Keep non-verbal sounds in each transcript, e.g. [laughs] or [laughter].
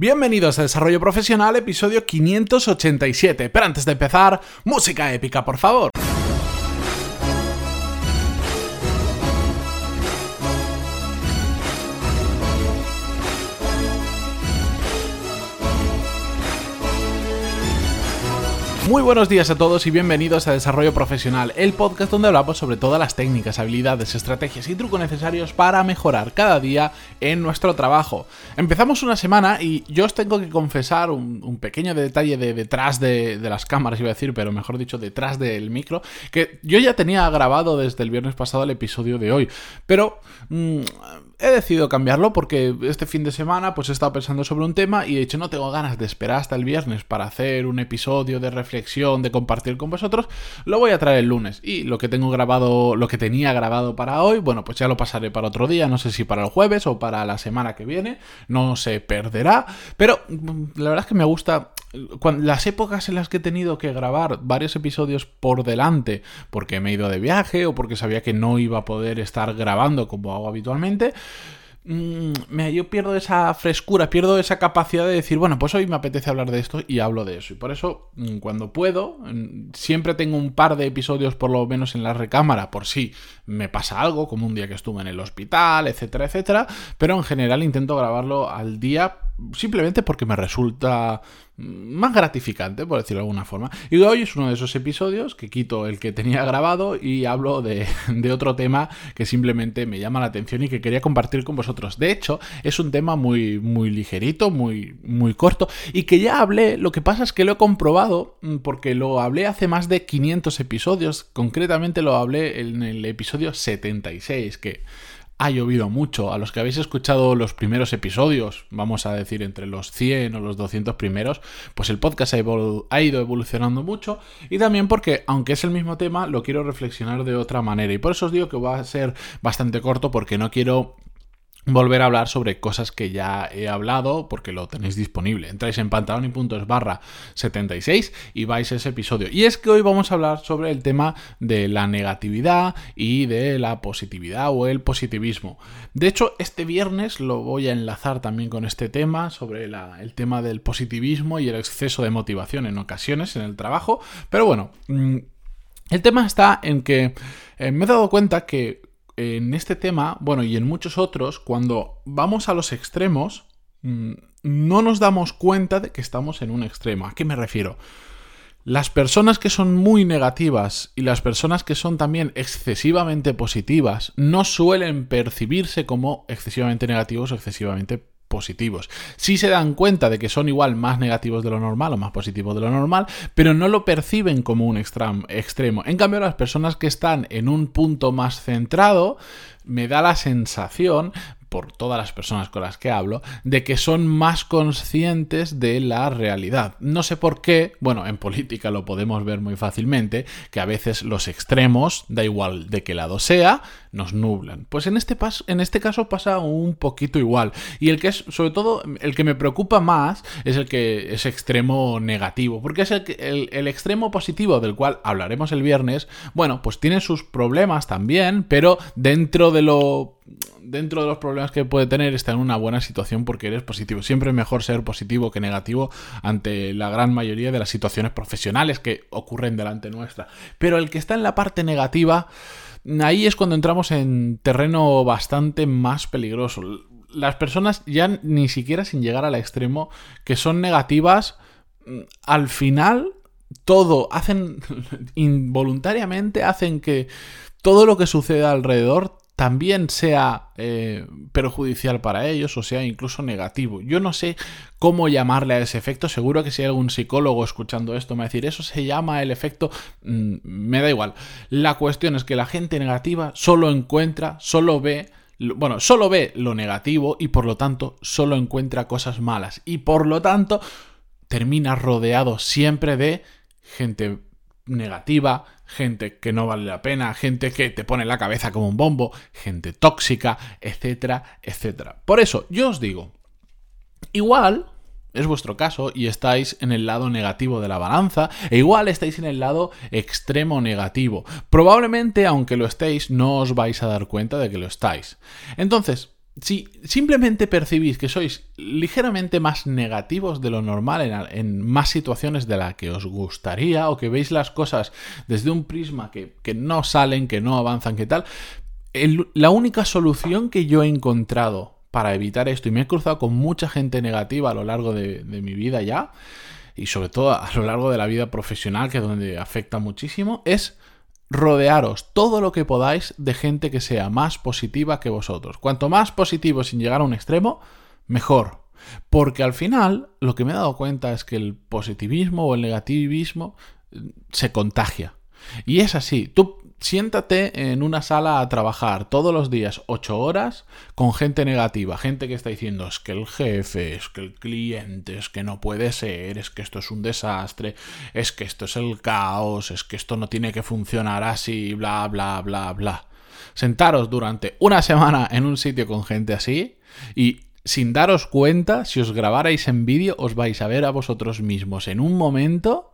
Bienvenidos a Desarrollo Profesional, episodio 587. Pero antes de empezar, música épica, por favor. Muy buenos días a todos y bienvenidos a Desarrollo Profesional, el podcast donde hablamos sobre todas las técnicas, habilidades, estrategias y trucos necesarios para mejorar cada día en nuestro trabajo. Empezamos una semana y yo os tengo que confesar un, pequeño detalle de detrás de, las cámaras, iba a decir, pero mejor dicho, detrás del micro, que yo ya tenía grabado desde el viernes pasado el episodio de hoy, pero mm, he decidido cambiarlo porque este fin de semana pues he estado pensando sobre un tema y he dicho no tengo ganas de esperar hasta el viernes para hacer un episodio de reflexión, de compartir con vosotros, lo voy a traer el lunes. Y lo que tengo grabado, lo que tenía grabado para hoy, bueno pues ya lo pasaré para otro día, no sé si para el jueves o para la semana que viene, no se perderá, pero mm, la verdad es que me gusta las épocas en las que he tenido que grabar varios episodios por delante, porque me he ido de viaje o porque sabía que no iba a poder estar grabando como hago habitualmente, mm, yo pierdo esa frescura, pierdo esa capacidad de decir, bueno, pues hoy me apetece hablar de esto y hablo de eso. Y por eso, mm, cuando puedo, mm, siempre tengo un par de episodios por lo menos en la recámara, por si me pasa algo, como un día que estuve en el hospital, etcétera, etcétera. Pero en general intento grabarlo al día simplemente porque me resulta más gratificante, por decirlo de alguna forma. Y hoy es uno de esos episodios que quito el que tenía grabado y hablo [laughs] de, otro tema que simplemente me llama la atención y que quería compartir con vosotros. De hecho, es un tema muy, muy ligerito, muy, muy corto y que ya hablé, lo que pasa es que lo he comprobado mm, porque lo hablé hace más de 500 episodios, concretamente lo hablé en el episodio 76, que ha llovido mucho. A los que habéis escuchado los primeros episodios, vamos a decir entre los 100 o los 200 primeros, pues el podcast ha, ido evolucionando mucho y también porque, aunque es el mismo tema, lo quiero reflexionar de otra manera. Y por eso os digo que va a ser bastante corto porque no quiero volver a hablar sobre cosas que ya he hablado porque lo tenéis disponible. Entráis en pantaloni.es barra 76 y vais a ese episodio. Y es que hoy vamos a hablar sobre el tema de la negatividad y de la positividad o el positivismo. De hecho, este viernes lo voy a enlazar también con este tema sobre el tema del positivismo y el exceso de motivación en ocasiones en el trabajo. Pero bueno, mm, el tema está en que eh, me he dado cuenta que en este tema, bueno, y en muchos otros, cuando vamos a los extremos, mm, no nos damos cuenta de que estamos en un extremo. ¿A qué me refiero? Las personas que son muy negativas y las personas que son también excesivamente positivas no suelen percibirse como excesivamente negativos o excesivamente positivos. Sí se dan cuenta de que son igual más negativos de lo normal o más positivos de lo normal, pero no lo perciben como un extremo. En cambio, las personas que están en un punto más centrado, me da la sensación por todas las personas con las que hablo, de que son más conscientes de la realidad. No sé por qué, bueno, en política lo podemos ver muy fácilmente, que a veces los extremos, da igual de qué lado sea, nos nublan. Pues en este, en este caso pasa un poquito igual. Y el que es, sobre todo, el que me preocupa más es el que es extremo negativo, porque es el, el extremo positivo del cual hablaremos el viernes, bueno, pues tiene sus problemas también, pero dentro de lo dentro de los problemas que puede tener está en una buena situación porque eres positivo. Siempre es mejor ser positivo que negativo ante la gran mayoría de las situaciones profesionales que ocurren delante nuestra. Pero el que está en la parte negativa, ahí es cuando entramos en terreno bastante más peligroso. Las personas ya ni siquiera sin llegar al extremo que son negativas, mm, al final todo hacen [laughs] involuntariamente hacen que todo lo que sucede alrededor también sea eh, perjudicial para ellos o sea incluso negativo. Yo no sé cómo llamarle a ese efecto, seguro que si hay algún psicólogo escuchando esto me va a decir, eso se llama el efecto, mm, me da igual. La cuestión es que la gente negativa solo encuentra, solo ve bueno, solo ve lo negativo y por lo tanto solo encuentra cosas malas y por lo tanto termina rodeado siempre de gente negativa, gente que no vale la pena, gente que te pone la cabeza como un bombo, gente tóxica, etcétera, etcétera. Por eso, yo os digo, igual es vuestro caso y estáis en el lado negativo de la balanza, e igual estáis en el lado extremo negativo. Probablemente, aunque lo estéis, no os vais a dar cuenta de que lo estáis. Entonces, si simplemente percibís que sois ligeramente más negativos de lo normal en, más situaciones de las que os gustaría o que veis las cosas desde un prisma que, no salen, que no avanzan, que tal, la única solución que yo he encontrado para evitar esto, y me he cruzado con mucha gente negativa a lo largo de, de mi vida ya, y sobre todo a lo largo de la vida profesional, que es donde afecta muchísimo, es rodearos todo lo que podáis de gente que sea más positiva que vosotros. Cuanto más positivo sin llegar a un extremo, mejor. Porque al final lo que me he dado cuenta es que el positivismo o el negativismo eh, se contagia. Y es así. Tú siéntate en una sala a trabajar todos los días ocho horas con gente negativa, gente que está diciendo es que el jefe, es que el cliente, es que no puede ser, es que esto es un desastre, es que esto es el caos, es que esto no tiene que funcionar así, bla, bla, bla, bla. Sentaros durante una semana en un sitio con gente así y sin daros cuenta, si os grabarais en vídeo, os vais a ver a vosotros mismos en un momento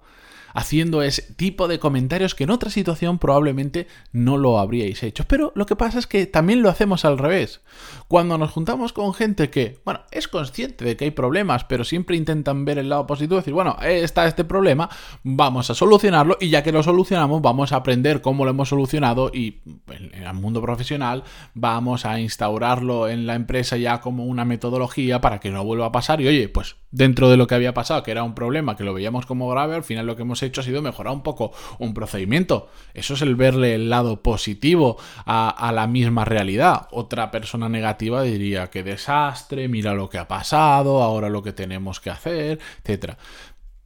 haciendo ese tipo de comentarios que en otra situación probablemente no lo habríais hecho. Pero lo que pasa es que también lo hacemos al revés. Cuando nos juntamos con gente que, bueno, es consciente de que hay problemas, pero siempre intentan ver el lado positivo decir, bueno, está este problema, vamos a solucionarlo y ya que lo solucionamos, vamos a aprender cómo lo hemos solucionado y en el mundo profesional vamos a instaurarlo en la empresa ya como una metodología para que no vuelva a pasar y oye, pues dentro de lo que había pasado, que era un problema que lo veíamos como grave, al final lo que hemos hecho ha sido mejorar un poco un procedimiento. Eso es el verle el lado positivo a, la misma realidad. Otra persona negativa diría que desastre, mira lo que ha pasado, ahora lo que tenemos que hacer, etc.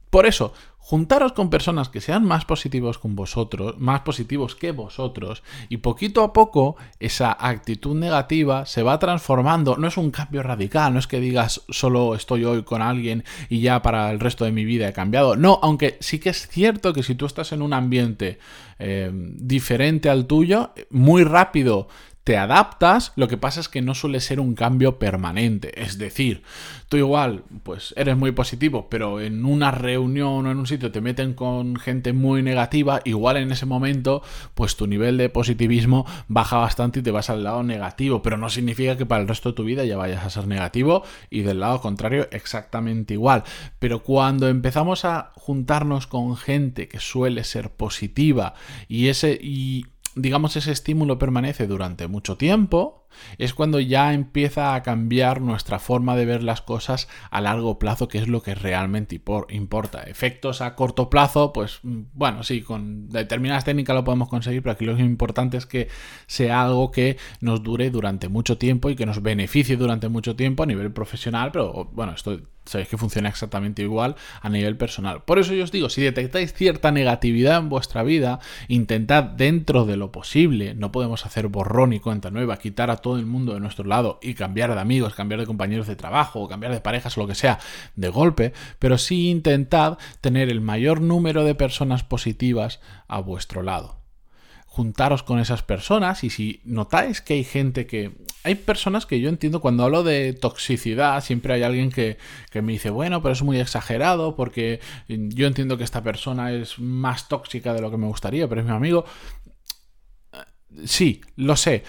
Por eso, juntaros con personas que sean más positivos con vosotros, más positivos que vosotros, y poquito a poco esa actitud negativa se va transformando. No es un cambio radical, no es que digas solo estoy hoy con alguien y ya para el resto de mi vida he cambiado. No, aunque sí que es cierto que si tú estás en un ambiente eh, diferente al tuyo, muy rápido te adaptas, lo que pasa es que no suele ser un cambio permanente. Es decir, tú igual, pues eres muy positivo, pero en una reunión o en un sitio te meten con gente muy negativa, igual en ese momento, pues tu nivel de positivismo baja bastante y te vas al lado negativo, pero no significa que para el resto de tu vida ya vayas a ser negativo y del lado contrario exactamente igual. Pero cuando empezamos a juntarnos con gente que suele ser positiva y ese y digamos, ese estímulo permanece durante mucho tiempo, es cuando ya empieza a cambiar nuestra forma de ver las cosas a largo plazo, que es lo que realmente importa. Efectos a corto plazo, pues mm, bueno, sí, con determinadas técnicas lo podemos conseguir, pero aquí lo importante es que sea algo que nos dure durante mucho tiempo y que nos beneficie durante mucho tiempo a nivel profesional, pero bueno, esto sabéis que funciona exactamente igual a nivel personal. Por eso yo os digo, si detectáis cierta negatividad en vuestra vida, intentad dentro de lo posible, no podemos hacer borrón y cuenta nueva, quitar a todo el mundo de nuestro lado y cambiar de amigos, cambiar de compañeros de trabajo, cambiar de parejas o lo que sea de golpe, pero sí intentad tener el mayor número de personas positivas a vuestro lado juntaros con esas personas y si notáis que hay gente que... Hay personas que yo entiendo cuando hablo de toxicidad, siempre hay alguien que, que, me dice, bueno, pero es muy exagerado porque yo entiendo que esta persona es más tóxica de lo que me gustaría, pero es mi amigo. Sí, lo sé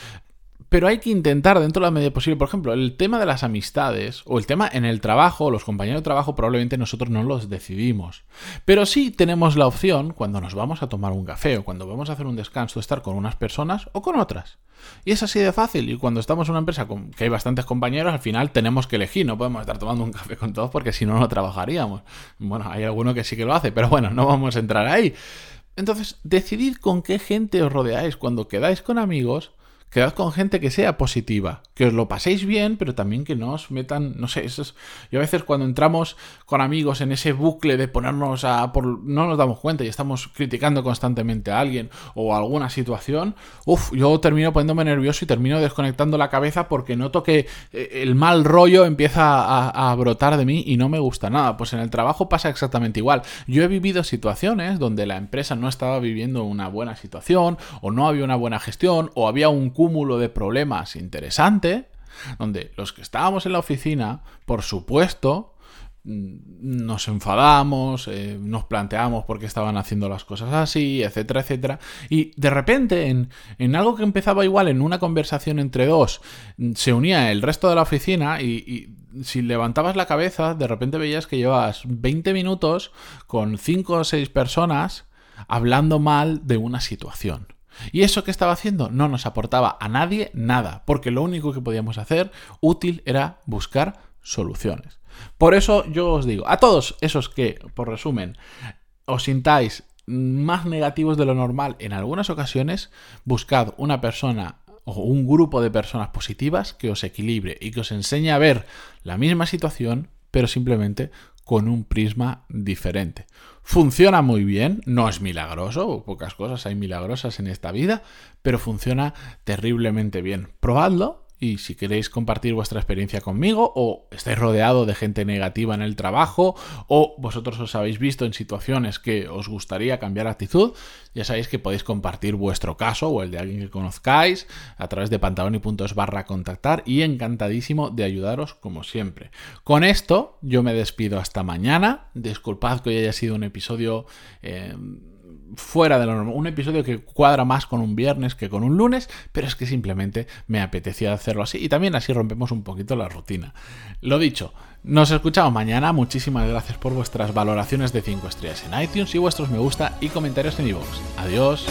pero hay que intentar dentro de la medida posible, por ejemplo, el tema de las amistades o el tema en el trabajo, los compañeros de trabajo probablemente nosotros no los decidimos, pero sí tenemos la opción cuando nos vamos a tomar un café o cuando vamos a hacer un descanso de estar con unas personas o con otras. Y es así de fácil y cuando estamos en una empresa con que hay bastantes compañeros, al final tenemos que elegir, no podemos estar tomando un café con todos porque si no no trabajaríamos. Bueno, hay alguno que sí que lo hace, pero bueno, no vamos a entrar ahí. Entonces, decidid con qué gente os rodeáis cuando quedáis con amigos quedad con gente que sea positiva, que os lo paséis bien, pero también que no os metan, no sé, eso es, yo a veces cuando entramos con amigos en ese bucle de ponernos a, por, no nos damos cuenta y estamos criticando constantemente a alguien o alguna situación, uff, yo termino poniéndome nervioso y termino desconectando la cabeza porque noto que eh, el mal rollo empieza a, a brotar de mí y no me gusta nada. Pues en el trabajo pasa exactamente igual. Yo he vivido situaciones donde la empresa no estaba viviendo una buena situación o no había una buena gestión o había un cúmulo de problemas interesante, donde los que estábamos en la oficina, por supuesto, mm, nos enfadamos, eh, nos planteamos por qué estaban haciendo las cosas así, etcétera, etcétera. Y de repente, en, en, algo que empezaba igual en una conversación entre dos, mm, se unía el resto de la oficina y, y si levantabas la cabeza, de repente veías que llevabas 20 minutos con 5 o 6 personas hablando mal de una situación. ¿Y eso que estaba haciendo? No nos aportaba a nadie nada, porque lo único que podíamos hacer útil era buscar soluciones. Por eso yo os digo, a todos esos que, por resumen, os sintáis más negativos de lo normal en algunas ocasiones, buscad una persona o un grupo de personas positivas que os equilibre y que os enseñe a ver la misma situación, pero simplemente con un prisma diferente. Funciona muy bien, no es milagroso, pocas cosas hay milagrosas en esta vida, pero funciona terriblemente bien. Probadlo y si queréis compartir vuestra experiencia conmigo o estáis rodeado de gente negativa en el trabajo o vosotros os habéis visto en situaciones que os gustaría cambiar actitud, ya sabéis que podéis compartir vuestro caso o el de alguien que conozcáis a través de pantaloni.es barra contactar y encantadísimo de ayudaros como siempre. Con esto yo me despido hasta mañana. Disculpad que hoy haya sido un episodio... Eh, fuera de lo normal. Un episodio que cuadra más con un viernes que con un lunes, pero es que simplemente me apetecía hacerlo así y también así rompemos un poquito la rutina. Lo dicho, nos escuchamos mañana. Muchísimas gracias por vuestras valoraciones de 5 estrellas en iTunes y vuestros me gusta y comentarios en iVoox. Adiós.